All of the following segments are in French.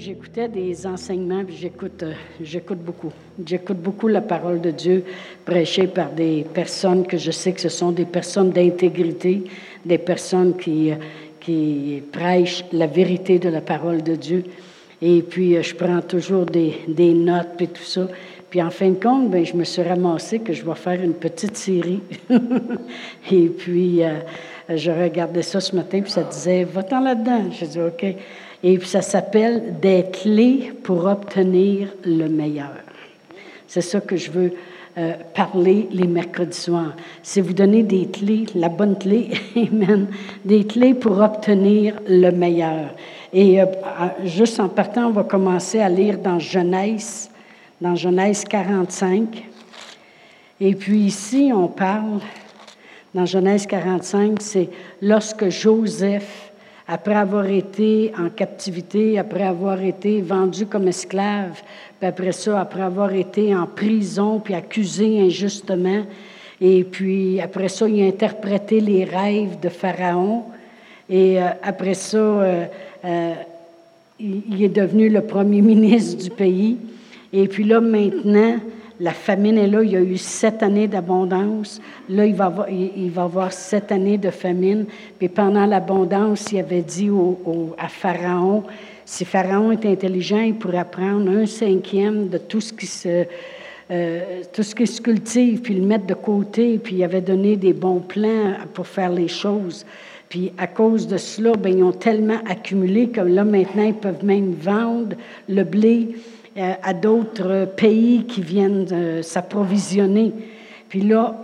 Bien, j'écoutais des enseignements, puis j'écoute, euh, j'écoute beaucoup. J'écoute beaucoup la parole de Dieu prêchée par des personnes que je sais que ce sont des personnes d'intégrité, des personnes qui, euh, qui prêchent la vérité de la parole de Dieu. Et puis, euh, je prends toujours des, des notes et tout ça. Puis, en fin de compte, ben, je me suis ramassée que je vais faire une petite série. et puis, je regardais ça ce matin, puis ça disait, va-t'en là-dedans. J'ai dit, OK. Et ça s'appelle des clés pour obtenir le meilleur. C'est ça que je veux euh, parler les mercredis soirs. C'est vous donner des clés, la bonne clé, amen, des clés pour obtenir le meilleur. Et euh, juste en partant, on va commencer à lire dans Genèse, dans Genèse 45. Et puis ici, on parle, dans Genèse 45, c'est lorsque Joseph après avoir été en captivité, après avoir été vendu comme esclave, puis après ça, après avoir été en prison, puis accusé injustement, et puis après ça, il a interprété les rêves de Pharaon, et euh, après ça, euh, euh, il est devenu le premier ministre du pays. Et puis là, maintenant, la famine est là. Il y a eu sept années d'abondance. Là, il va, avoir, il, va avoir sept années de famine. Puis pendant l'abondance, il avait dit à Pharaon, si Pharaon est intelligent, il pourrait prendre un cinquième de tout ce qui se, euh, tout ce qui se cultive, puis le mettre de côté. Puis il avait donné des bons plans pour faire les choses. Puis à cause de cela, bien, ils ont tellement accumulé que là, maintenant, ils peuvent même vendre le blé à d'autres pays qui viennent s'approvisionner. Puis là,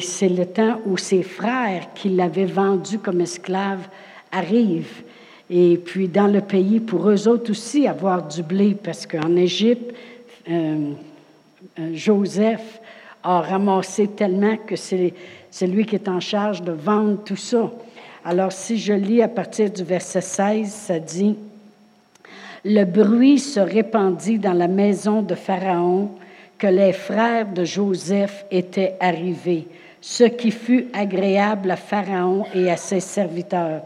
c'est le temps où ses frères qui l'avaient vendu comme esclave arrivent. Et puis dans le pays, pour eux autres aussi, avoir du blé, parce qu'en Égypte, euh, euh, Joseph a ramassé tellement que c'est lui qui est en charge de vendre tout ça. Alors si je lis à partir du verset 16, ça dit, le bruit se répandit dans la maison de Pharaon que les frères de Joseph étaient arrivés, ce qui fut agréable à Pharaon et à ses serviteurs.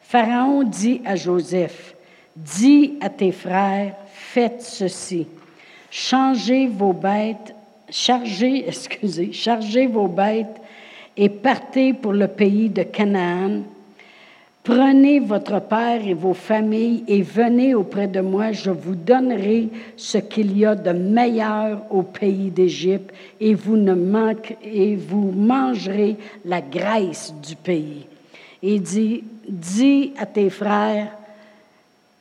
Pharaon dit à Joseph, Dis à tes frères, faites ceci. Changez vos bêtes, chargez, excusez, chargez vos bêtes et partez pour le pays de Canaan Prenez votre père et vos familles et venez auprès de moi, je vous donnerai ce qu'il y a de meilleur au pays d'Égypte et vous ne et vous mangerez la graisse du pays. Et dit, dis à tes frères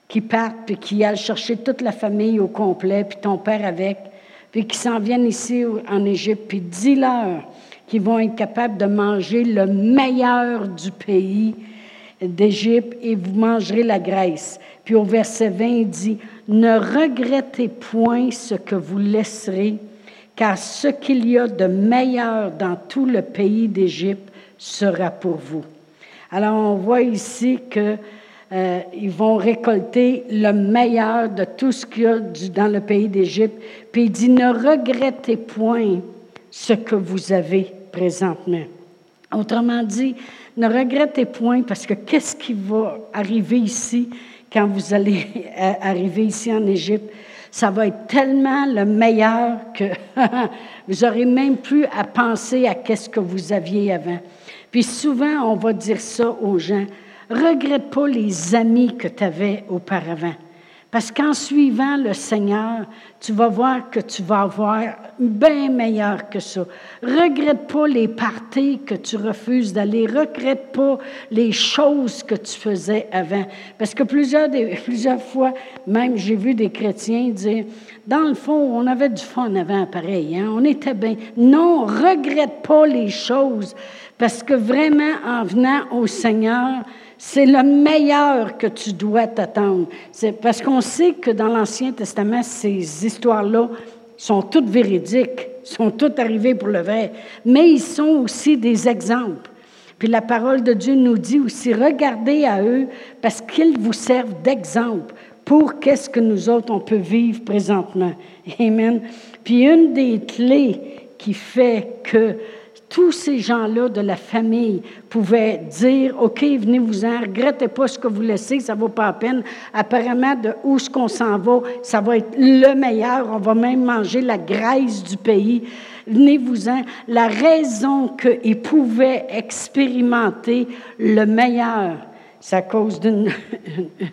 qui partent puis qui aillent chercher toute la famille au complet, puis ton père avec, puis qui s'en viennent ici en Égypte, puis dis-leur qu'ils vont être capables de manger le meilleur du pays d'Égypte et vous mangerez la graisse. Puis au verset 20, il dit, ne regrettez point ce que vous laisserez, car ce qu'il y a de meilleur dans tout le pays d'Égypte sera pour vous. Alors on voit ici que euh, ils vont récolter le meilleur de tout ce qu'il y a dans le pays d'Égypte. Puis il dit, ne regrettez point ce que vous avez présentement. Autrement dit, ne regrettez point parce que qu'est-ce qui va arriver ici quand vous allez arriver ici en Égypte? Ça va être tellement le meilleur que vous aurez même plus à penser à qu'est-ce que vous aviez avant. Puis souvent, on va dire ça aux gens. Regrette pas les amis que tu avais auparavant. Parce qu'en suivant le Seigneur, tu vas voir que tu vas avoir bien meilleur que ça. Regrette pas les parties que tu refuses d'aller. Regrette pas les choses que tu faisais avant. Parce que plusieurs, fois, même j'ai vu des chrétiens dire, dans le fond, on avait du fun avant, pareil. Hein? On était bien. Non, regrette pas les choses. Parce que vraiment, en venant au Seigneur, c'est le meilleur que tu dois t'attendre. C'est parce qu'on sait que dans l'Ancien Testament, ces histoires-là sont toutes véridiques, sont toutes arrivées pour le vrai, mais ils sont aussi des exemples. Puis la parole de Dieu nous dit aussi, regardez à eux parce qu'ils vous servent d'exemple pour qu'est-ce que nous autres, on peut vivre présentement. Amen. Puis une des clés qui fait que tous ces gens-là de la famille pouvaient dire, OK, venez-vous-en, regrettez pas ce que vous laissez, ça vaut pas la peine. Apparemment, de où ce qu'on s'en va, ça va être le meilleur. On va même manger la graisse du pays. Venez-vous-en. La raison qu'ils pouvaient expérimenter le meilleur, c'est à cause d'une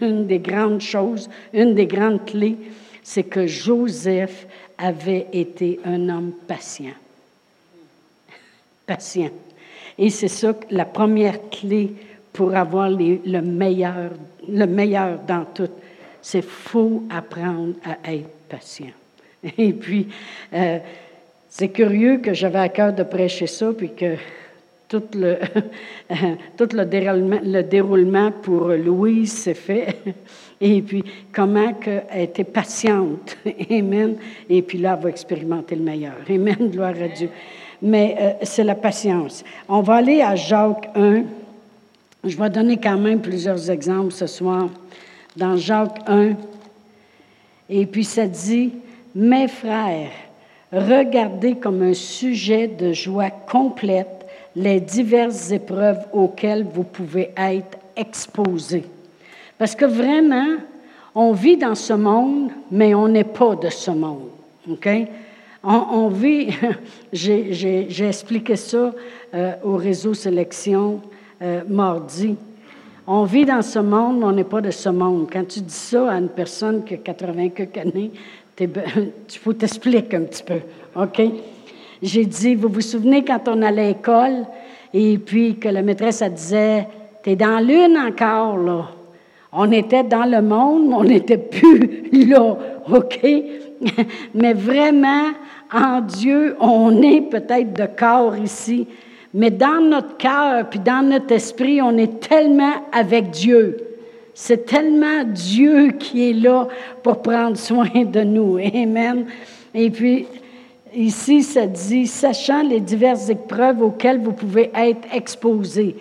des grandes choses, une des grandes clés, c'est que Joseph avait été un homme patient patient. Et c'est ça la première clé pour avoir le, meilleur, le meilleur dans tout. C'est faut apprendre à être patient. Et puis, euh, c'est curieux que j'avais à cœur de prêcher ça, puis que tout le, tout le, déroulement, le déroulement pour Louise s'est fait. Et puis, comment elle était patiente. Amen. Et puis là, elle va expérimenter le meilleur. Amen. Gloire à Dieu mais euh, c'est la patience. On va aller à Jacques 1. Je vais donner quand même plusieurs exemples ce soir. Dans Jacques 1, et puis ça dit, Mes frères, regardez comme un sujet de joie complète les diverses épreuves auxquelles vous pouvez être exposés. Parce que vraiment, on vit dans ce monde, mais on n'est pas de ce monde. OK? On, vit, j'ai expliqué ça euh, au réseau Sélection euh, mardi. On vit dans ce monde, mais on n'est pas de ce monde. Quand tu dis ça à une personne qui a 80 quelques années, il faut t'expliquer un petit peu. OK? J'ai dit, vous vous souvenez quand on allait à l'école et puis que la maîtresse, elle disait, t'es dans l'une encore, là. On était dans le monde, mais on n'était plus là. OK? mais vraiment, en Dieu, on est peut-être de corps ici, mais dans notre cœur, puis dans notre esprit, on est tellement avec Dieu. C'est tellement Dieu qui est là pour prendre soin de nous. Amen. Et puis, ici, ça dit, sachant les diverses épreuves auxquelles vous pouvez être exposés.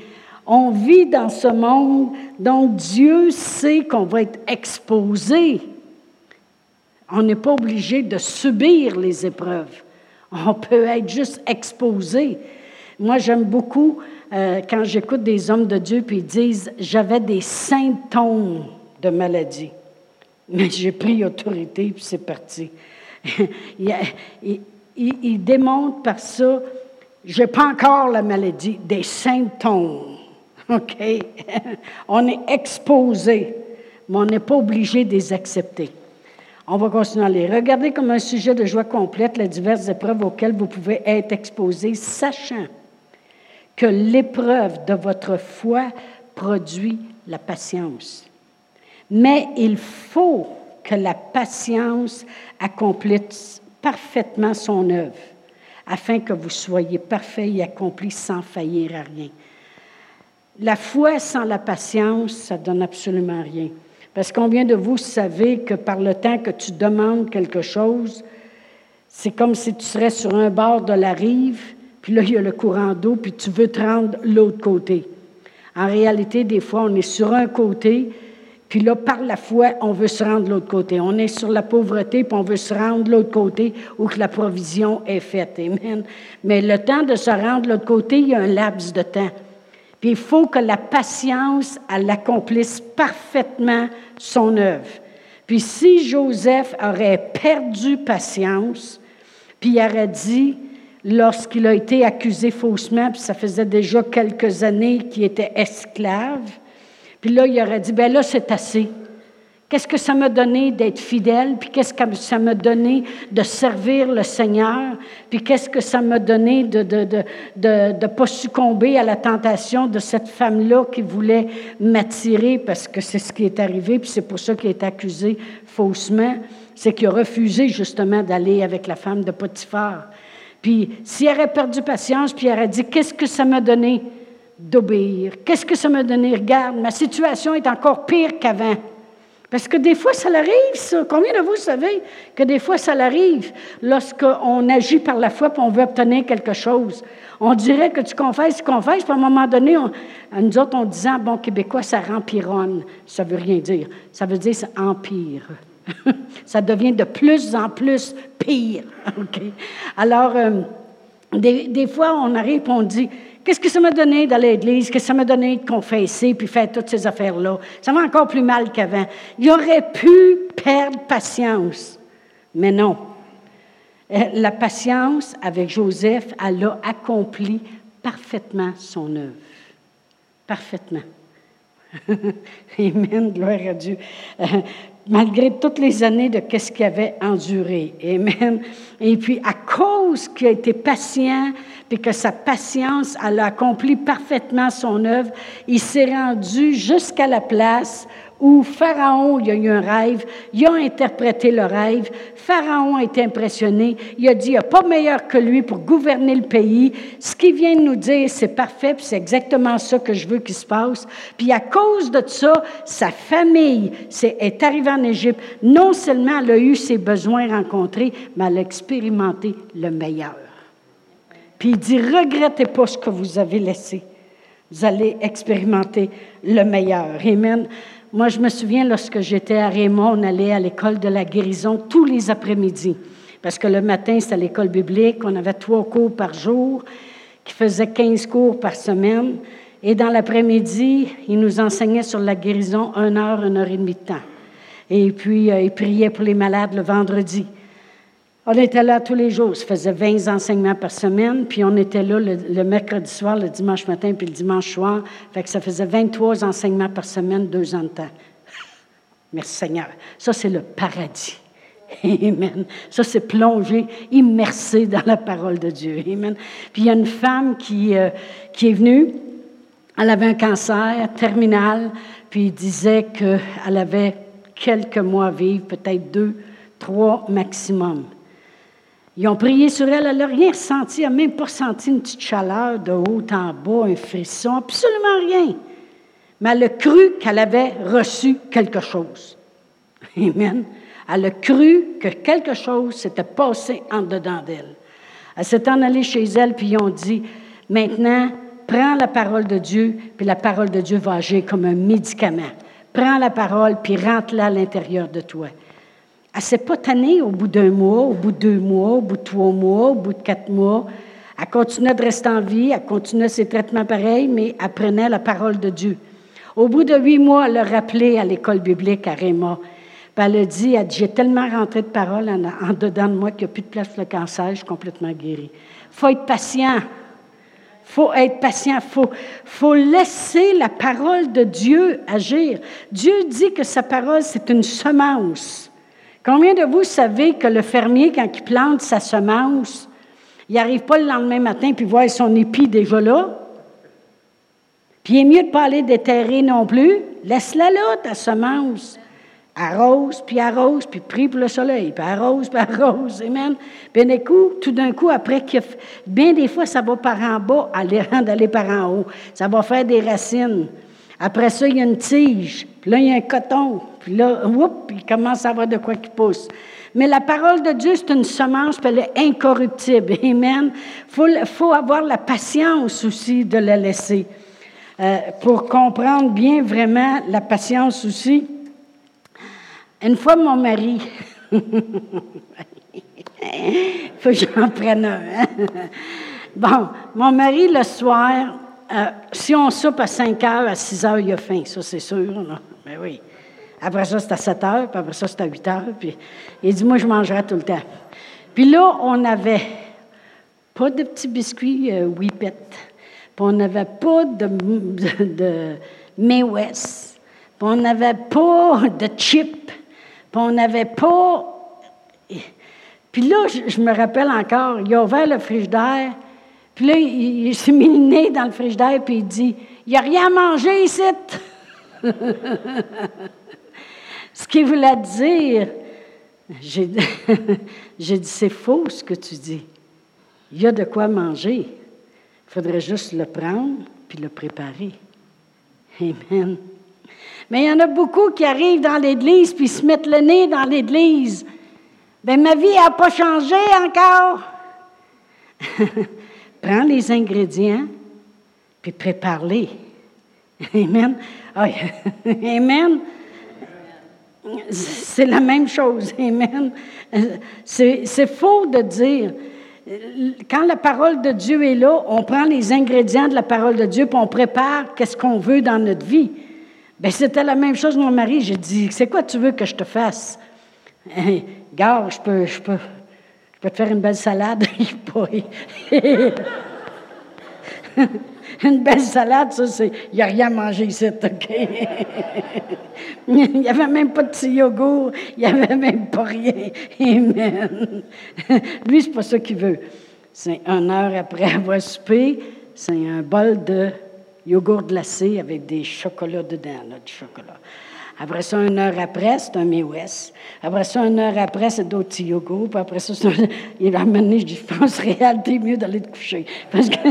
On vit dans ce monde, donc Dieu sait qu'on va être exposé. On n'est pas obligé de subir les épreuves. On peut être juste exposé. Moi, j'aime beaucoup euh, quand j'écoute des hommes de Dieu puis ils disent J'avais des symptômes de maladie, mais j'ai pris autorité puis c'est parti. il, démontre par ça Je n'ai pas encore la maladie, des symptômes. OK? on est exposé, mais on n'est pas obligé de les accepter. On va continuer à lire. Regardez comme un sujet de joie complète les diverses épreuves auxquelles vous pouvez être exposés, sachant que l'épreuve de votre foi produit la patience. Mais il faut que la patience accomplisse parfaitement son œuvre, afin que vous soyez parfaits et accomplis sans faillir à rien. La foi sans la patience, ça donne absolument rien. Parce que combien de vous savez que par le temps que tu demandes quelque chose, c'est comme si tu serais sur un bord de la rive, puis là, il y a le courant d'eau, puis tu veux te rendre l'autre côté. En réalité, des fois, on est sur un côté, puis là, par la foi, on veut se rendre l'autre côté. On est sur la pauvreté, puis on veut se rendre l'autre côté où que la provision est faite. Amen. Mais le temps de se rendre de l'autre côté, il y a un laps de temps. Puis il faut que la patience, accomplisse parfaitement son œuvre. Puis si Joseph aurait perdu patience, puis il aurait dit, lorsqu'il a été accusé faussement, puis ça faisait déjà quelques années qu'il était esclave, puis là, il aurait dit, ben là, c'est assez. Qu'est-ce que ça m'a donné d'être fidèle? Puis qu'est-ce que ça m'a donné de servir le Seigneur? Puis qu'est-ce que ça m'a donné de ne pas succomber à la tentation de cette femme-là qui voulait m'attirer parce que c'est ce qui est arrivé, puis c'est pour ça qu'il est accusé faussement? C'est qu'il a refusé justement d'aller avec la femme de Potiphar. Puis s'il aurait perdu patience, puis il aurait dit, qu'est-ce que ça m'a donné d'obéir? Qu'est-ce que ça m'a donné? Regarde, ma situation est encore pire qu'avant. Parce que des fois, ça l'arrive, ça. Combien de vous savez que des fois, ça l'arrive lorsqu'on agit par la foi et on veut obtenir quelque chose? On dirait que tu confesses, tu confesses, puis à un moment donné, à nous autres, on disait, bon québécois, ça rempironne. Ça veut rien dire. Ça veut dire ça empire. ça devient de plus en plus pire. OK? Alors, euh, Des, fois, on arrive et on dit Qu'est-ce que ça m'a donné d'aller à l'église? Qu'est-ce que ça m'a donné de confesser puis faire toutes ces affaires-là? Ça va encore plus mal qu'avant. Il aurait pu perdre patience. Mais non. Euh, la patience avec Joseph, elle a accompli parfaitement son œuvre. Parfaitement. Amen, gloire à Dieu. Euh, malgré toutes les années de qu'est-ce qu'il avait enduré. Amen. Et puis, à cause qu'il a été patient, puis que sa patience, elle a accompli parfaitement son œuvre, il s'est rendu jusqu'à la place où Pharaon, il a eu un rêve, il a interprété le rêve, Pharaon été impressionné, il a dit, il n'y a pas meilleur que lui pour gouverner le pays, ce qu'il vient de nous dire, c'est parfait, c'est exactement ça que je veux qu'il se passe. Puis à cause de ça, sa famille est arrivée en Égypte. Non seulement elle a eu ses besoins rencontrés, mais elle a expérimenté le meilleur. Puis il dit, regrettez pas ce que vous avez laissé. Vous allez expérimenter le meilleur. Amen. Moi, je me souviens, lorsque j'étais à Raymond, on allait à l'école de la guérison tous les après-midi. Parce que le matin, c'était l'école biblique. On avait trois cours par jour, qui faisaient 15 cours par semaine. Et dans l'après-midi, ils nous enseignaient sur la guérison une heure, une heure et demie de temps. Et puis, euh, ils priaient pour les malades le vendredi. On était là tous les jours. Ça faisait 20 enseignements par semaine, puis on était là le, mercredi soir, le dimanche matin, puis le dimanche soir. Fait que ça faisait 23 enseignements par semaine, deux ans de temps. Merci Seigneur. Ça, c'est le paradis. Amen. Ça, c'est plongé, immersé dans la parole de Dieu. Amen. Puis il y a une femme qui, euh, qui est venue. Elle avait un cancer terminal, puis il disait qu'elle avait quelques mois à vivre, peut-être deux, trois maximum. Ils ont prié sur elle, elle n'a rien ressenti, elle n'a même pas senti une petite chaleur de haut en bas, un frisson, absolument rien. Mais elle a cru qu'elle avait reçu quelque chose. Amen. Elle a cru que quelque chose s'était passé en dedans d'elle. Elle s'est en allée chez elle, puis ils ont dit, maintenant, prends la parole de Dieu, puis la parole de Dieu va agir comme un médicament. Prends la parole, puis rentre-la à l'intérieur de toi. Elle s'est pas tannée au bout d'un mois, au bout de deux mois, au bout de trois mois, au bout de quatre mois. Elle continuait de rester en vie, elle continuait ses traitements pareils, mais elle prenait la parole de Dieu. Au bout de huit mois, elle l'a rappelé à l'école biblique à Raymond. elle a dit, j'ai tellement rentré de parole en, dedans de moi qu'il n'y a plus de place pour le cancer, je suis complètement guérie. Faut être patient. Faut être patient. Faut, faut laisser la parole de Dieu agir. Dieu dit que sa parole, c'est une semence. Combien de vous savez que le fermier, quand il plante sa semence, il n'arrive pas le lendemain matin puis voit son épi déjà là? Puis il est mieux de ne pas aller déterrer non plus. Laisse-la là, ta semence. Arrose, puis arrose, puis prie pour le soleil, puis arrose, puis arrose. Amen. Puis d'un coup, tout d'un coup, après, bien des fois, ça va par en bas, aller, d'aller par en haut. Ça va faire des racines. Après ça, il y a une tige. Puis là, il y a un coton. Puis là, whoop, il commence à avoir de quoi qui pousse. Mais la parole de Dieu, c'est une semence, elle est incorruptible. Amen. Il faut, avoir la patience aussi de la laisser. Euh, pour comprendre bien vraiment la patience aussi. Une fois, mon mari, il faut que j'en prenne un. Hein. Bon, mon mari, le soir, euh, si on soupe à 5 heures, à 6 heures, il a faim, ça c'est sûr. Mais ben oui. Après ça, c'est à 7 heures, puis après ça, c'est à 8 heures. Puis il dit, moi, je mangerai tout le temps. Puis là, on n'avait pas de petits biscuits euh, Whippet. Puis on n'avait pas de, de, May West. Puis on n'avait pas de chips. Puis on n'avait pas... Puis là, je, je, me rappelle encore, il a ouvert le frigidaire, puis là, il, s'est mis le nez dans le frigidaire, puis il dit Il n'y a rien à manger ici. ce qu'il voulait dire, j'ai dit C'est faux ce que tu dis. Il y a de quoi manger. Il faudrait juste le prendre puis le préparer. Amen. Mais il y en a beaucoup qui arrivent dans l'Église puis se mettent le nez dans l'Église. Bien, ma vie n'a pas changé encore. prends les ingrédients, puis prépare-les. Amen. Amen. C'est la même chose. Amen. C'est faux de dire. quand la parole de Dieu est là, on prend les ingrédients de la parole de Dieu, puis on prépare qu'est-ce qu'on veut dans notre vie. Bien, c'était la même chose, mon mari. J'ai dit, c'est quoi tu veux que je te fasse? Gars, je peux, je peux, je peux te faire une belle salade. une belle salade, ça, c'est. Il n'y a rien à manger ici, OK? il n'y avait même pas de petit yogourt, il n'y avait même pas rien. Amen. Lui, c'est pas ça qu'il veut. C'est une heure après avoir soupé, c'est un bol de yogourt glacé avec des chocolats dedans, du chocolat. Après ça, une heure après, c'est un West. Après ça, une heure après, c'est d'autres yogourts. Puis après ça, il a amené, je dis, je pense, réalité, mieux d'aller te coucher. Parce que.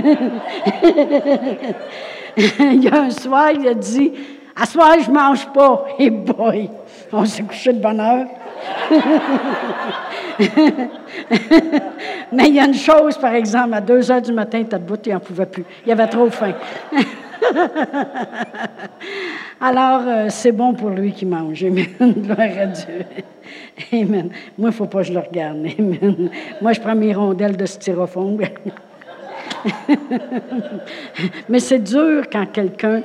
il y a un soir, il a dit, à soir, je mange pas. Et hey boy, on s'est couché de bonne heure. Mais il y a une chose, par exemple, à 2 heures du matin, tu as debout et n'en pouvait plus. Il avait trop faim. Alors, euh, c'est bon pour lui qui mange. Amen. Gloire à Dieu. Amen. Moi, il ne faut pas que je le regarde. Amen. Moi, je prends mes rondelles de styrofoam. Mais c'est dur quand quelqu'un,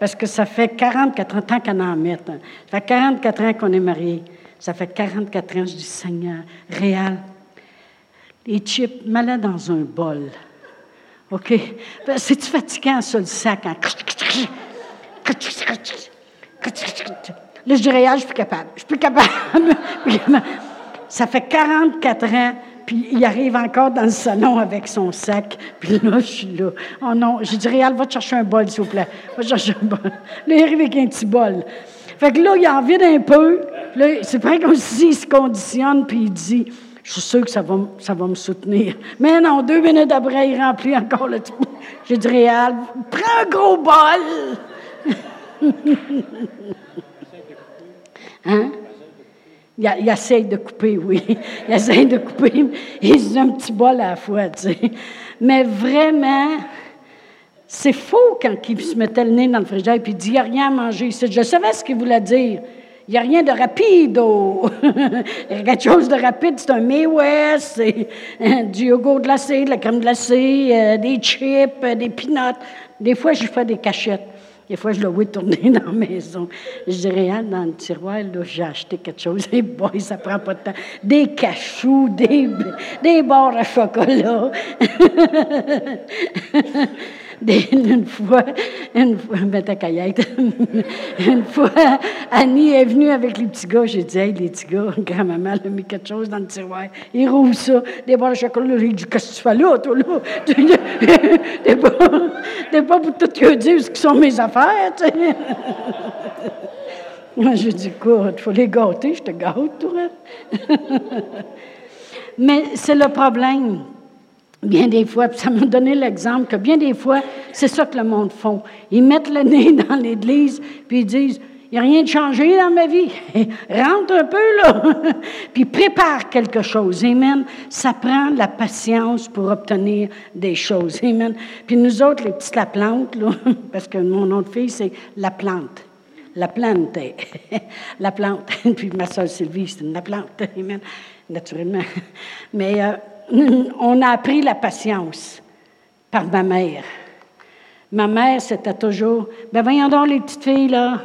parce que ça fait 44 ans, qu'on en met, hein. ça fait 44 ans qu'on est mariés. Ça fait 44 ans, je dis, Seigneur, réel, les chips, mets dans un bol. OK? Ben, c'est-tu fatigant, ça, le sac? Hein? Là, je dirais, ah, je suis capable. Je suis plus capable. ça fait 44 ans, puis il arrive encore dans le salon avec son sac. Puis là, je suis là. Oh non, je dirais, Réal, va te chercher un bol, s'il vous plaît. Va te chercher un bol. Là, il arrive avec un petit bol. Fait que là, il en vide un peu. Là, c'est vrai comme s'il se conditionne, puis il dit, je suis sûr que ça va, ça va me soutenir. Mais non, deux minutes après, il remplit encore le tout. J'ai dit, Réal, prends un gros bol. Hein? Il, essaie de couper, oui. Il essaie de couper. Il un petit bol à la fois, tu sais. Mais vraiment, c'est faux quand il se mettait le nez dans le frigidaire et il dit, il n'y a rien à manger Je savais ce qu'il voulait dire. Il n'y a rien de rapide. Il y a quelque chose de rapide, c'est un May c'est euh, du yogourt glacé, de la crème glacée, euh, des chips, euh, des peanuts. Des fois, je fais des cachettes. Des fois, je le vois tourner dans la maison. Je dirais, hein, dans le tiroir, j'ai acheté quelque chose. Et boy, ça prend pas de temps. Des cachous, des, des barres à chocolat. une fois, une fois, une fois, Annie est venue avec les petits gars. J'ai dit, hey, les petits gars, grand-maman a mis quelque chose dans le tiroir. Il roule ça, des barres de chocolat. J'ai dit, qu'est-ce que tu fais là, toi, là? T'es pas, t'es pas pour tout que dire ce qui sont mes affaires, tu. Moi, j'ai dit, écoute, il faut les gâter, je te gâte, toi. Mais c'est le problème. Bien des fois, ça m'a donné l'exemple que bien des fois, c'est ça que le monde font. Ils mettent le nez dans l'Église, puis ils disent, n'y a rien de changé dans ma vie. Rentre un peu, là. puis prépare quelque chose. Amen. Ça prend la patience pour obtenir des choses. Amen. Puis nous autres, les petites la plante, là, parce que mon nom de fille, c'est la plante. La plante. la plante. puis ma soeur Sylvie, c'est la plante. Amen. Naturellement. Mais... Euh, on a appris la patience par ma mère. Ma mère, c'était toujours, ben voyons donc les petites filles, là,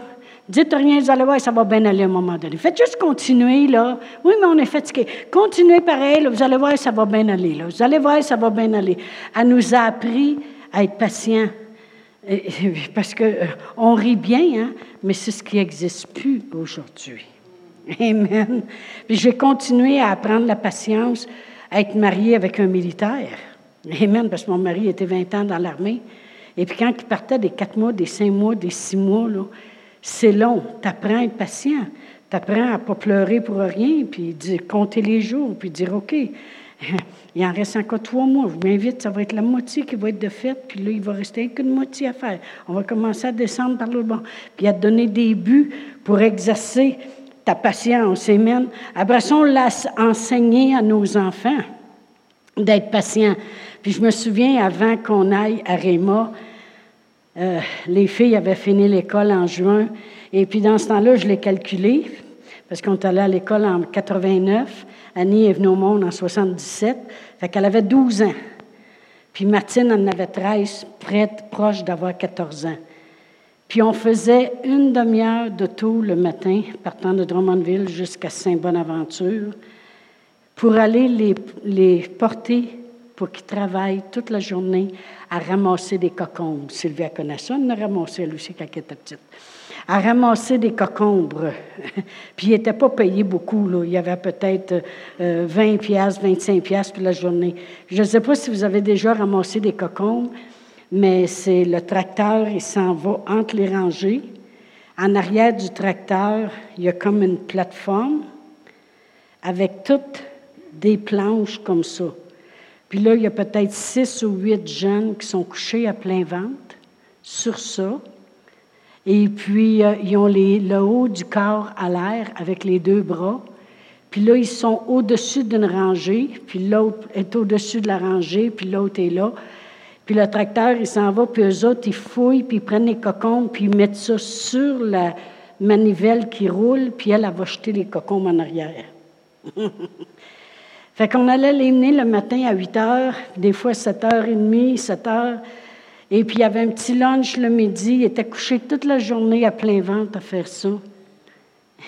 dites rien, vous allez voir, ça va bien aller à un moment donné. Faites juste continuer, là. Oui, mais on est fatigué. Continuez pareil, vous allez voir, ça va bien aller, là. Vous allez voir, ça va bien aller. Elle nous a appris à être patient. Parce qu'on euh, rit bien, hein, mais c'est ce qui n'existe plus aujourd'hui. Amen. Puis j'ai continué à apprendre la patience être mariée avec un militaire. Amen, parce que mon mari était 20 ans dans l'armée. Et puis quand il partait des quatre mois, des cinq mois, des six mois, c'est long. Tu apprends à être patient. Tu apprends à ne pas pleurer pour rien, puis dire, compter les jours, puis dire OK, il en reste encore trois mois. Bien vite, ça va être la moitié qui va être de fait, puis là, il va rester qu'une moitié à faire. On va commencer à descendre par le bas. Puis à donner des buts pour exercer ta patience. Amen. Après on l'a enseigné à nos enfants d'être patients. Puis je me souviens, avant qu'on aille à Réma, euh, les filles avaient fini l'école en juin. Et puis dans ce temps-là, je l'ai calculé. parce qu'on est allé à l'école en 89. Annie est venue au monde en 77. Fait qu'elle avait 12 ans. Puis Martine en avait 13, prête, proche d'avoir 14 ans. Puis on faisait une demi-heure de tout le matin, partant de Drummondville jusqu'à Saint-Bonaventure, pour aller les, les porter pour qu'ils travaillent toute la journée à ramasser des cocombes. Sylvia elle en a ramassé elle aussi quand elle était petite. À ramasser des cocombres. puis il n'était pas payé beaucoup. Il y avait peut-être 20 piastres, 25 piastres pour la journée. Je ne sais pas si vous avez déjà ramassé des cocombres, mais c'est le tracteur, il s'en va entre les rangées. En arrière du tracteur, il y a comme une plateforme avec toutes des planches comme ça. Puis là, il y a peut-être six ou huit jeunes qui sont couchés à plein ventre sur ça. Et puis, euh, ils ont le haut du corps à l'air avec les deux bras. Puis là, ils sont au-dessus d'une rangée, puis l'autre est au-dessus de la rangée, puis l'autre est là. Puis le tracteur, il s'en va, puis eux autres, ils fouillent, puis ils prennent les cocons, puis ils mettent ça sur la manivelle qui roule, puis elle, elle va jeter les cocons en arrière. fait qu'on allait les mener le matin à 8 heures, des fois 7h30, 7 heures. Et puis il y avait un petit lunch le midi. Il était couché toute la journée à plein ventre à faire ça.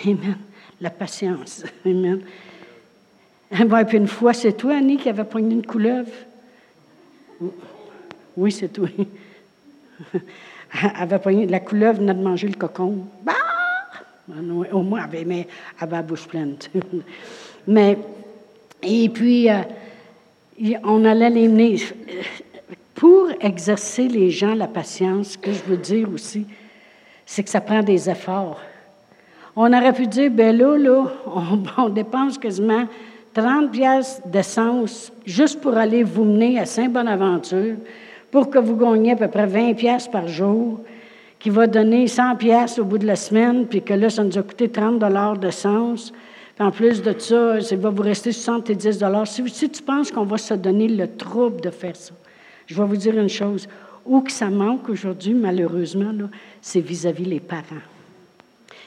Amen. La patience. Amen. Bon, puis une fois, c'est toi, Annie, qui avait poigné une couleuvre? Oui, c'est tout. elle avait poigné, la couleuvre venait de manger le cocon. Bah! Au moins, elle avait, avait la bouche pleine. mais, et puis, euh, on allait les mener. Pour exercer les gens la patience, ce que je veux dire aussi, c'est que ça prend des efforts. On aurait pu dire, ben là, là, on, dépense quasiment 30 pièces d'essence juste pour aller vous mener à Saint-Bonaventure pour que vous gagniez à peu près 20 pièces par jour, qui va donner 100 pièces au bout de la semaine, puis que là, ça nous a coûté 30 dollars d'essence. En plus de ça, ça va vous rester 70 dollars. Si, si, tu penses qu'on va se donner le trouble de faire ça, je vais vous dire une chose. Où que ça manque aujourd'hui, malheureusement, c'est vis-à-vis les parents.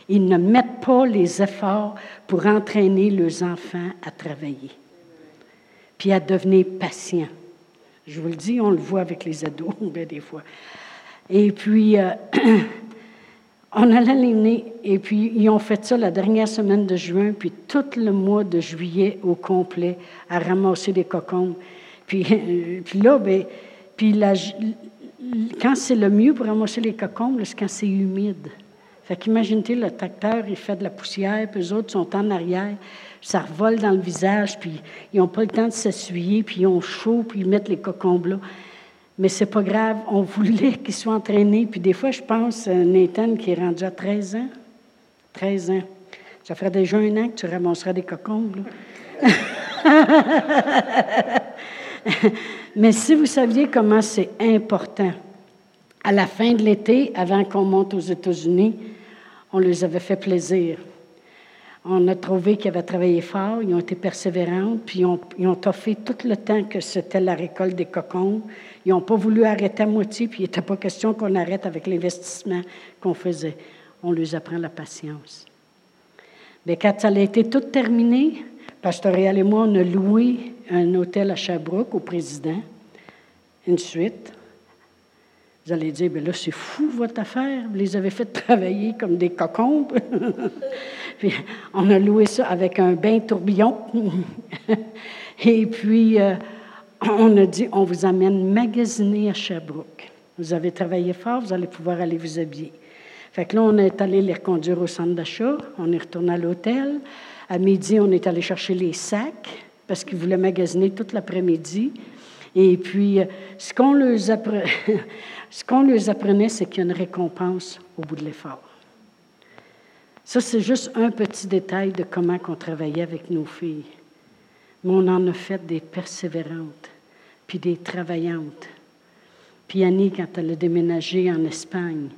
Ils ne mettent pas les efforts pour entraîner leurs enfants à travailler, puis à devenir patients. Je vous le dis, on le voit avec les ados, bien des fois. Et puis, euh, on allait les et puis ils ont fait ça la dernière semaine de juin, puis tout le mois de juillet au complet, à ramasser des cocons. Puis, euh, puis là, bien, puis quand c'est le mieux pour ramasser les cocombes, c'est quand c'est humide. Fait qu'imagine-toi, le tracteur, il fait de la poussière, puis les autres sont en arrière ça revole dans le visage, puis ils n'ont pas le temps de s'essuyer, puis ils ont chaud, puis ils mettent les cocombes là. Mais c'est pas grave, on voulait qu'ils soient entraînés. Puis des fois, je pense à Nathan qui est rendu à 13 ans. 13 ans. Ça ferait déjà un an que tu ramasserais des cocombes. Mais si vous saviez comment c'est important, à la fin de l'été, avant qu'on monte aux États-Unis, on les avait fait plaisir. On a trouvé qu'ils avaient travaillé fort, ils ont été persévérants, puis ils ont, ils ont toffé tout le temps que c'était la récolte des cocons. Ils n'ont pas voulu arrêter à moitié, puis il n'était pas question qu'on arrête avec l'investissement qu'on faisait. On leur apprend la patience. Mais quand ça a été tout terminé, Pasteur Réal et moi, on a loué un hôtel à Sherbrooke au président, une suite. Vous allez dire, bien là, c'est fou votre affaire. Vous les avez fait travailler comme des cocons. puis on a loué ça avec un bain tourbillon. Et puis, euh, on a dit, on vous amène magasiner à Sherbrooke. Vous avez travaillé fort, vous allez pouvoir aller vous habiller. Fait que là, on est allé les reconduire au centre d'achat. On est retourné à l'hôtel. À midi, on est allé chercher les sacs parce qu'ils voulaient magasiner toute l'après-midi. Et puis, euh, ce qu'on leur apprenait, c'est qu'il y a une récompense au bout de l'effort. Ça, c'est juste un petit détail de comment on travaillait avec nos filles. Mais on en a fait des persévérantes, puis des travaillantes. Puis Annie, quand elle a déménagé en Espagne,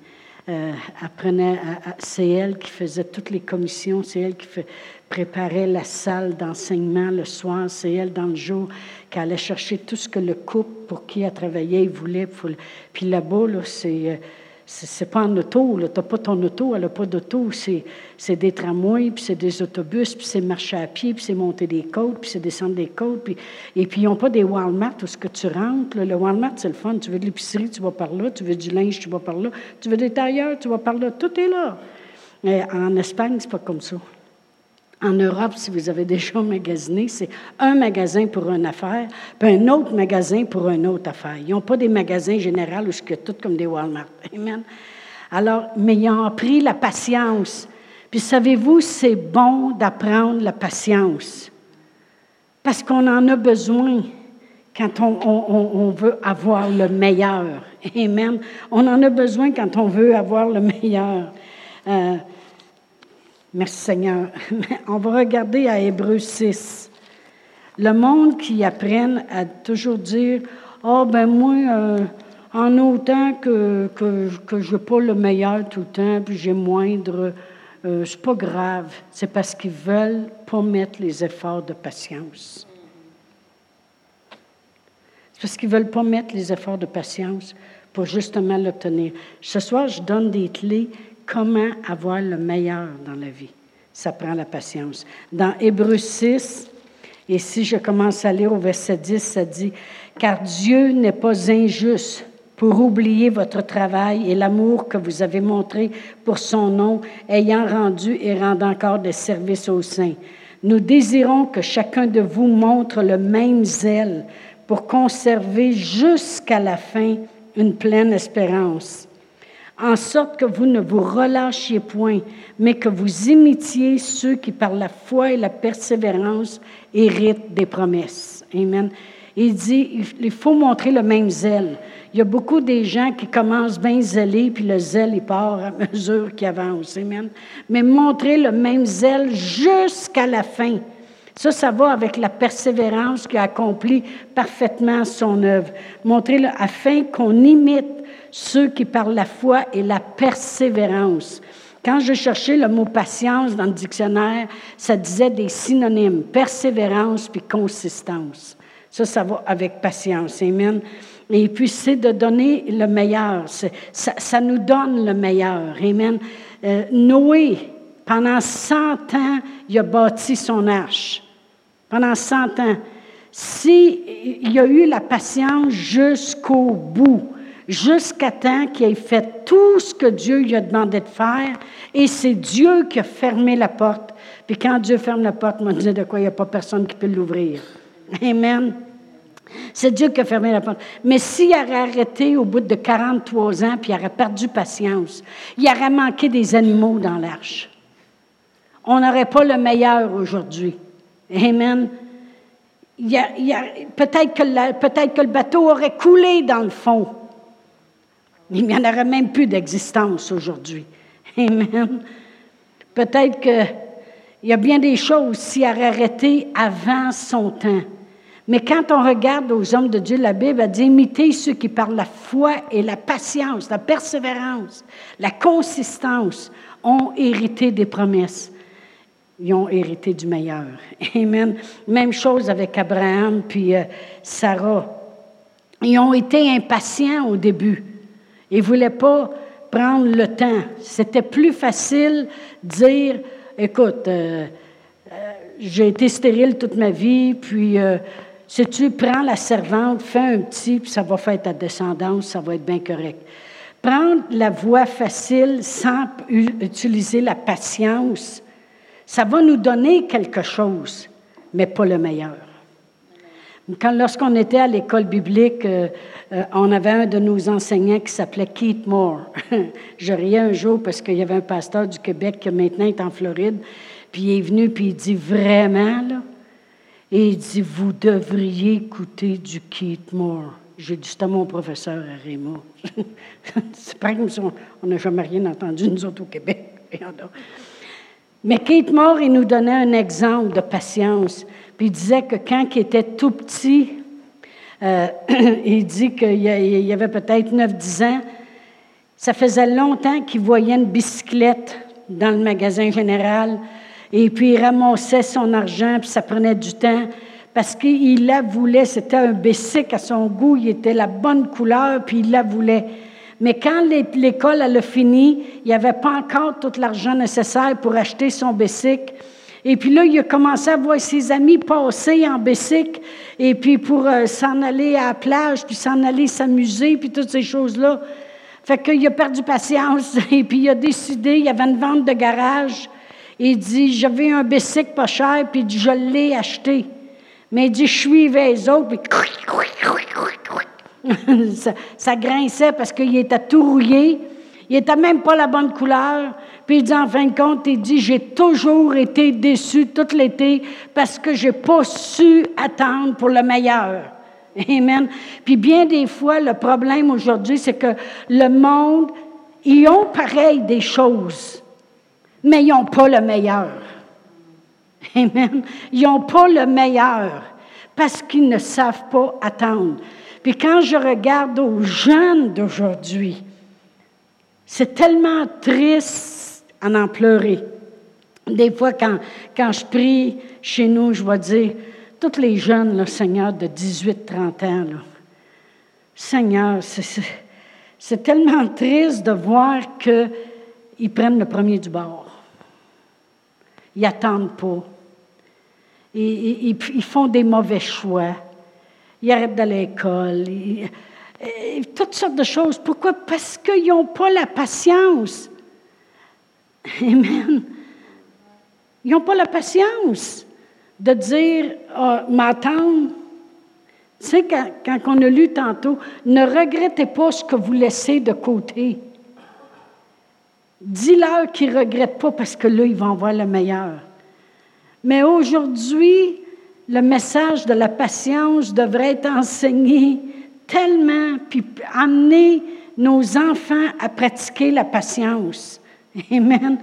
euh, c'est elle qui faisait toutes les commissions, c'est elle qui préparait la salle d'enseignement le soir, c'est elle dans le jour qui allait chercher tout ce que le couple pour qui elle travaillait, il voulait. Puis là-bas, c'est, euh, c'est pas en auto, tu n'as pas ton auto, elle n'a pas d'auto, c'est des tramways, puis c'est des autobus, puis c'est marcher à pied, puis c'est monter des côtes, puis c'est descendre des côtes, et puis ils n'ont pas des Walmart où ce que tu rentres. Le Walmart, c'est le fun. Tu veux de l'épicerie, tu vas par là. Tu veux du linge, tu vas par là. Tu veux des tailleurs, tu vas par là. Tout est là. Mais en Espagne, c'est pas comme ça. En Europe, si vous avez déjà magasiné, c'est un magasin pour une affaire, puis un autre magasin pour une autre affaire. Ils n'ont pas des magasins généraux où c'est tout comme des Walmart. Amen. Alors, mais ils ont appris la patience. Puis savez-vous, c'est bon d'apprendre la patience. Parce qu'on en a besoin quand on, veut avoir le meilleur. Amen. On en a besoin quand on veut avoir le meilleur. Euh, Merci Seigneur. On va regarder à Hébreu 6. Le monde qui apprenne à toujours dire Ah, oh, ben moi, euh, en autant que, je n'ai pas le meilleur tout le temps, puis j'ai moindre, euh, c'est pas grave. C'est parce qu'ils veulent pas mettre les efforts de patience. C'est parce qu'ils veulent pas mettre les efforts de patience pour justement l'obtenir. Ce soir, je donne des clés comment avoir le meilleur dans la vie. Ça prend la patience. Dans Hébreu 6, et si je commence à lire au verset 10, ça dit, Car Dieu n'est pas injuste pour oublier votre travail et l'amour que vous avez montré pour son nom, ayant rendu et rendant encore des services aux saints. Nous désirons que chacun de vous montre le même zèle pour conserver jusqu'à la fin une pleine espérance en sorte que vous ne vous relâchiez point, mais que vous imitiez ceux qui, par la foi et la persévérance, héritent des promesses. Amen. Il dit, il faut montrer le même zèle. Il y a beaucoup des gens qui commencent bien zélés, puis le zèle, il part à mesure qu'ils avancent. Amen. Mais montrer le même zèle jusqu'à la fin. Ça, ça va avec la persévérance qui accomplit parfaitement son œuvre. Montrer-le afin qu'on imite ceux qui par la foi et la persévérance. Quand je cherchais le mot patience dans le dictionnaire, ça disait des synonymes, persévérance puis consistance. Ça, ça va avec patience. Amen. Et puis, c'est de donner le meilleur. Ça, nous donne le meilleur. Amen. Euh, Noé, pendant 100 ans, il a bâti son arche. Pendant 100 ans. S'il il a eu la patience jusqu'au bout, jusqu'à temps qu'il ait fait tout ce que Dieu lui a demandé de faire, et c'est Dieu qui a fermé la porte. Puis quand Dieu ferme la porte, on dit de quoi il n'y a pas personne qui peut l'ouvrir. Amen. C'est Dieu qui a fermé la porte. Mais s'il aurait arrêté au bout de 43 ans, puis il aurait perdu patience, il aurait manqué des animaux dans l'arche. On n'aurait pas le meilleur aujourd'hui. Amen. Peut-être que, le bateau aurait coulé dans le fond. Il n'y en aurait même plus d'existence aujourd'hui. Amen. Peut-être qu'il y a bien des choses s'il a arrêté avant son temps. Mais quand on regarde aux hommes de Dieu, la Bible a dit imiter ceux qui par la foi et la patience, la persévérance, la consistance ont hérité des promesses. Ils ont hérité du meilleur. Amen. Même chose avec Abraham puis euh, Sarah. Ils ont été impatients au début. Ils ne voulaient pas prendre le temps. C'était plus facile de dire, écoute, euh, euh, j'ai été stérile toute ma vie, puis euh, si tu prends la servante, fais un petit, puis ça va faire ta descendance, ça va être bien correct. Prendre la voie facile sans utiliser la patience, ça va nous donner quelque chose, mais pas le meilleur. Lorsqu'on était à l'école biblique, euh, euh, on avait un de nos enseignants qui s'appelait Keith Moore. Je riais un jour parce qu'il y avait un pasteur du Québec qui maintenant est en Floride, puis il est venu, puis il dit vraiment, là, et il dit, vous devriez écouter du Keith Moore. J'ai dit, c'était mon professeur à Réma. C'est pas comme si on n'a jamais rien entendu, nous autres, au Québec. Mais Keith Moore, il nous donnait un exemple de patience. Puis il disait que quand il était tout petit, euh, il dit qu'il y avait peut-être 9-10 ans, ça faisait longtemps qu'il voyait une bicyclette dans le magasin général, et puis il ramassait son argent, puis ça prenait du temps, parce qu'il la voulait, c'était un bicycle à son goût, il était la bonne couleur, puis il la voulait. Mais quand l'école elle a fini, il n'y avait pas encore tout l'argent nécessaire pour acheter son bicycle. Et puis là, il a commencé à voir ses amis passer en bicycle, et puis pour euh, s'en aller à la plage, puis s'en aller s'amuser, puis toutes ces choses-là. Fait qu'il a perdu patience, et puis il a décidé, il y avait une vente de garage, il dit, j'avais un bicycle pas cher, puis je l'ai acheté. Mais il dit, je suivais les autres, puis ça, ça, grinçait parce qu'il était tout rouillé. Il n'était même pas la bonne couleur. Puis il dit, en fin de compte, il dit, j'ai toujours été déçu tout l'été parce que je n'ai pas su attendre pour le meilleur. Amen. Puis bien des fois, le problème aujourd'hui, c'est que le monde, ils ont pareil des choses, mais ils n'ont pas le meilleur. Amen. Ils n'ont pas le meilleur parce qu'ils ne savent pas attendre. Puis quand je regarde aux jeunes d'aujourd'hui, c'est tellement triste à en pleurer. Des fois, quand, quand je prie chez nous, je vais dire, tous les jeunes, là, Seigneur, de 18-30 ans, là, Seigneur, c'est tellement triste de voir qu'ils prennent le premier du bord. Ils n'attendent pas. Ils, ils, font des mauvais choix. Ils arrêtent d'aller à l'école. toutes sortes de choses. Pourquoi? Parce qu'ils n'ont pas la patience. Amen. Ils n'ont pas la patience de dire, oh, m'attendre. Tu sais, quand, quand, on a lu tantôt, ne regrettez pas ce que vous laissez de côté. Dis-leur qu'ils ne regrettent pas parce que là, ils vont voir le meilleur. Mais aujourd'hui, le message de la patience devrait être enseigné tellement, puis amener nos enfants à pratiquer la patience. Amen.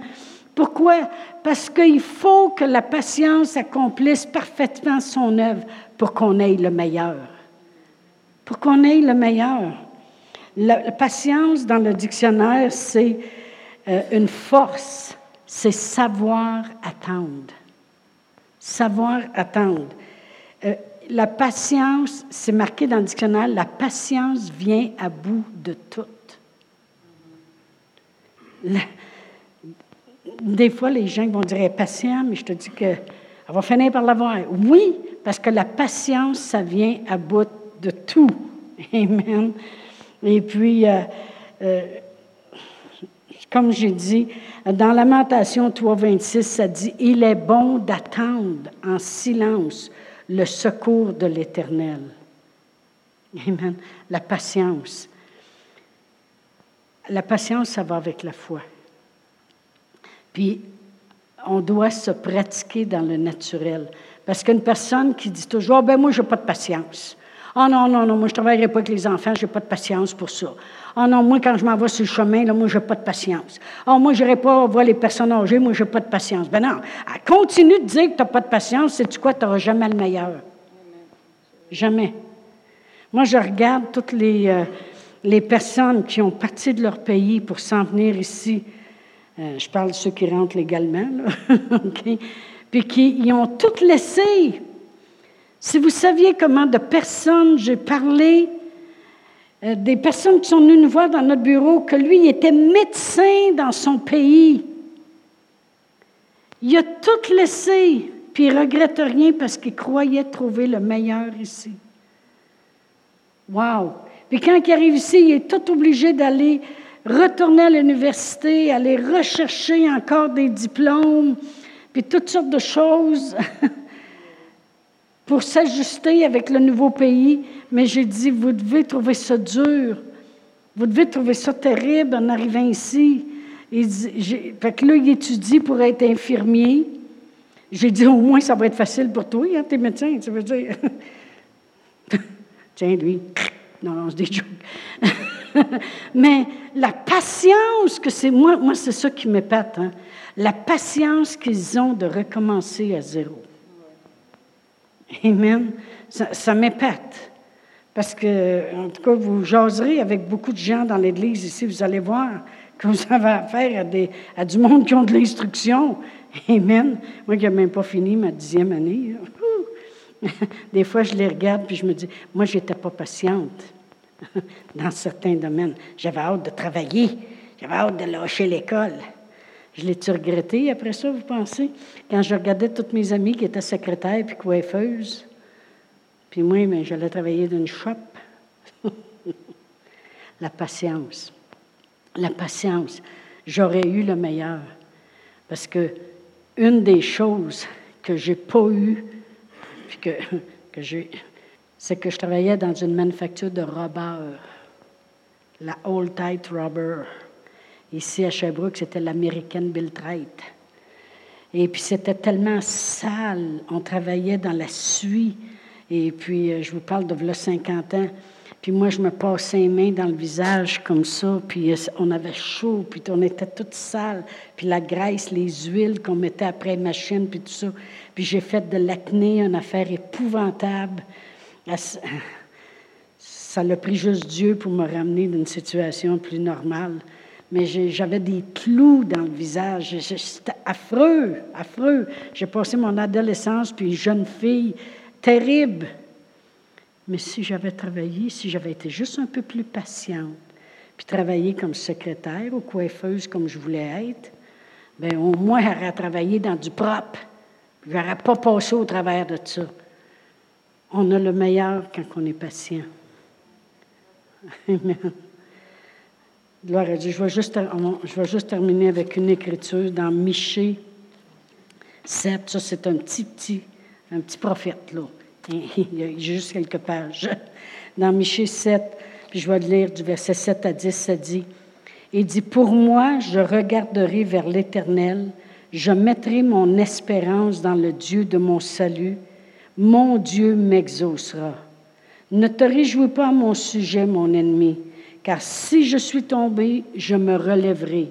Pourquoi? Parce qu'il faut que la patience accomplisse parfaitement son œuvre pour qu'on ait le meilleur. Pour qu'on ait le meilleur. La, patience, dans le dictionnaire, c'est euh, une force, c'est savoir attendre savoir attendre. Euh, la patience, c'est marqué dans le dictionnaire, la patience vient à bout de tout. Des fois, les gens vont dire patient, mais je te dis qu'elle va finir par l'avoir. Oui, parce que la patience, ça vient à bout de tout. Amen. Et puis, euh, euh, comme j'ai dit, dans Lamentation 3, 26, ça dit Il est bon d'attendre en silence le secours de l'Éternel. Amen. La patience. La patience, ça va avec la foi. Puis, on doit se pratiquer dans le naturel. Parce qu'une personne qui dit toujours, ben moi, je n'ai pas de patience. Ah oh non, non, non, moi, je ne travaillerai pas avec les enfants, je n'ai pas de patience pour ça. Ah non, moi, quand je m'en vais sur le chemin, là, moi, je n'ai pas de patience. Ah, moi, je n'irai pas voir les personnes âgées, moi, je n'ai pas de patience. Ben non, continue de dire que tu n'as pas de patience, c'est tu quoi, tu n'auras jamais le meilleur. Jamais. Moi, je regarde toutes les, euh, les personnes qui ont parti de leur pays pour s'en venir ici. Euh, je parle de ceux qui rentrent légalement, là. Puis qui ils ont toutes laissé. Si vous saviez comment de personnes j'ai parlé, euh, des personnes qui sont venues nous voir dans notre bureau, que lui était médecin dans son pays. Il a tout laissé, puis il ne regrette rien parce qu'il croyait trouver le meilleur ici. Wow! Puis quand il arrive ici, il est tout obligé d'aller retourner à l'université, aller rechercher encore des diplômes, puis toutes sortes de choses. pour s'ajuster avec le nouveau pays, mais j'ai dit, vous devez trouver ça dur. Vous devez trouver ça terrible en arrivant ici. Il dit, fait que là, il étudie pour être infirmier. J'ai dit, au moins, ça va être facile pour toi, hein, t'es médecin, tu veux dire. Tiens, lui, non, non, c'est des jokes. Mais la patience que c'est, moi, moi c'est ça qui m'épate, hein. la patience qu'ils ont de recommencer à zéro. Amen. Ça, m'épate. Parce que, en tout cas, vous jaserez avec beaucoup de gens dans l'Église ici, vous allez voir que vous avez affaire à, des, du monde qui ont de l'instruction. Amen. Moi qui n'ai même pas fini ma dixième année. Des fois, je les regarde puis je me dis, moi, je n'étais pas patiente. dans certains domaines. J'avais hâte de travailler. J'avais hâte de lâcher l'école. Je l'ai-tu regretté après ça, vous pensez? Quand je regardais toutes mes amies qui étaient secrétaires puis coiffeuses, puis moi, mais j'allais travailler dans une shop. la patience. La patience. J'aurais eu le meilleur. Parce que une des choses que j'ai pas puis que, j'ai, c'est que je travaillais dans une manufacture de rubber, la Old Tight Rubber. Ici à Sherbrooke, c'était l'American Biltrite. Et puis c'était tellement sale, on travaillait dans la suie. Et puis, euh, je vous parle de 50 ans. Puis moi, je me passais les mains dans le visage comme ça, puis euh, on avait chaud, puis on était toutes sales, puis la graisse, les huiles qu'on mettait après machine, puis tout ça. Puis j'ai fait de l'acné une affaire épouvantable. Ça l'a pris juste Dieu pour me ramener d'une situation plus normale. Mais j'avais des clous dans le visage. C'était affreux, affreux. J'ai passé mon adolescence, puis jeune fille, terrible. Mais si j'avais travaillé, si j'avais été juste un peu plus patiente, puis travaillé comme secrétaire ou coiffeuse comme je voulais être, bien, au moins, j'aurais travaillé dans du propre. Je n'aurais pas passé au travers de ça. On a le meilleur quand on est patient. Amen. Gloire à Dieu. Je vais juste, je vais juste terminer avec une écriture dans Michée 7. Ça, c'est un petit, petit un petit prophète, là. Il y a juste quelques pages. Dans Michée 7, puis je vais lire du verset 7 à 10, ça dit Il dit Pour moi, je regarderai vers l'Éternel, je mettrai mon espérance dans le Dieu de mon salut. Mon Dieu m'exaucera. Ne te réjouis pas à mon sujet, mon ennemi, car si je suis tombé, je me relèverai.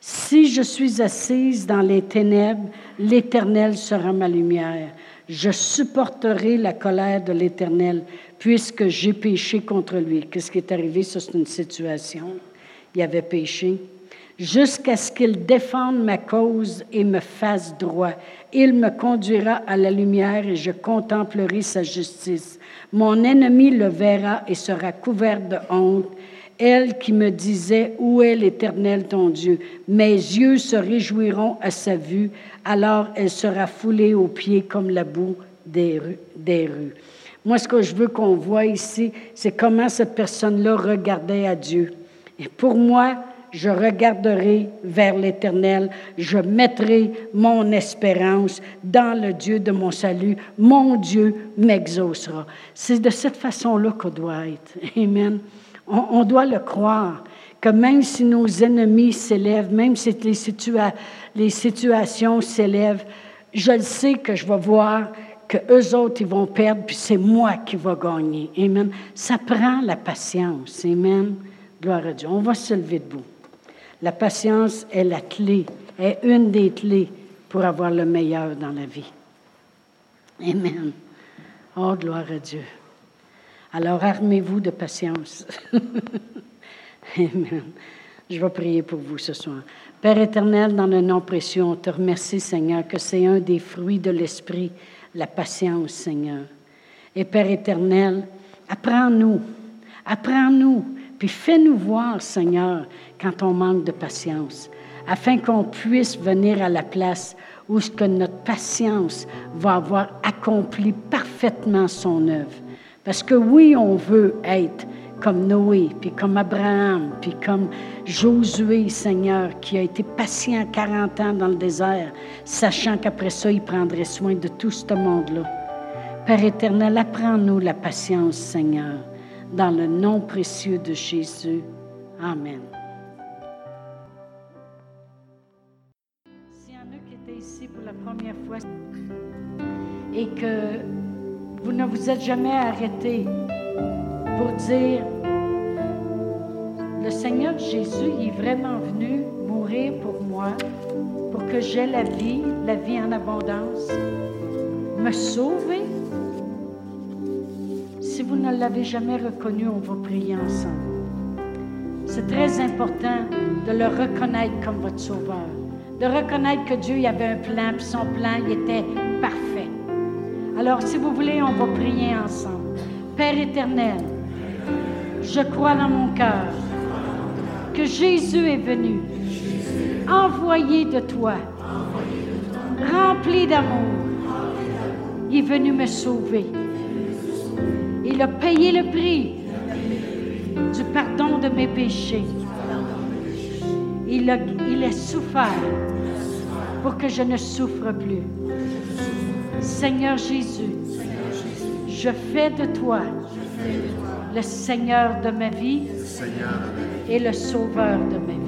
Si je suis assise dans les ténèbres, l'Éternel sera ma lumière. Je supporterai la colère de l'Éternel puisque j'ai péché contre lui. Qu'est-ce qui est arrivé? Ça, c'est une situation. Il avait péché. Jusqu'à ce qu'il défende ma cause et me fasse droit. Il me conduira à la lumière et je contemplerai sa justice. Mon ennemi le verra et sera couvert de honte. Elle qui me disait, Où est l'Éternel ton Dieu? Mes yeux se réjouiront à sa vue alors elle sera foulée aux pieds comme la boue des rues. Moi, ce que je veux qu'on voit ici, c'est comment cette personne-là regardait à Dieu. Et pour moi, je regarderai vers l'Éternel, je mettrai mon espérance dans le Dieu de mon salut. Mon Dieu m'exaucera. C'est de cette façon-là qu'on doit être. Amen. On, doit le croire, que même si nos ennemis s'élèvent, même si les situations les situations s'élèvent, je le sais que je vais voir que eux autres, ils vont perdre, puis c'est moi qui vais gagner. Amen. Ça prend la patience. Amen. Gloire à Dieu. On va se lever debout. La patience est la clé, est une des clés pour avoir le meilleur dans la vie. Amen. Oh, gloire à Dieu. Alors, armez-vous de patience. Amen. Je vais prier pour vous ce soir. Père éternel, dans le nom précieux, on te remercie, Seigneur, que c'est un des fruits de l'Esprit, la patience, Seigneur. Et Père éternel, apprends-nous, apprends-nous, puis fais-nous voir, Seigneur, quand on manque de patience, afin qu'on puisse venir à la place où ce que notre patience va avoir accompli parfaitement son œuvre. Parce que oui, on veut être comme Noé, puis comme Abraham, puis comme Josué, Seigneur, qui a été patient 40 ans dans le désert, sachant qu'après ça, il prendrait soin de tout ce monde-là. Père éternel, apprends-nous la patience, Seigneur, dans le nom précieux de Jésus. Amen. S'il y en a qui étaient ici pour la première fois et que vous ne vous êtes jamais arrêté pour dire, le Seigneur Jésus est vraiment venu mourir pour moi, pour que j'aie la vie, la vie en abondance, me sauver? Si vous ne l'avez jamais reconnu, on va prier ensemble. C'est très important de le reconnaître comme votre sauveur, de reconnaître que Dieu y avait un plan, puis son plan il était parfait. Alors, si vous voulez, on va prier ensemble. Père éternel, Je crois dans mon cœur que Jésus est venu, envoyé de toi, rempli d'amour. Il est venu me sauver. Il a payé le prix du pardon de mes péchés. Il a, il a souffert pour que je ne souffre plus. Seigneur Jésus, je fais de toi le Seigneur de ma vie et le Sauveur de ma vie.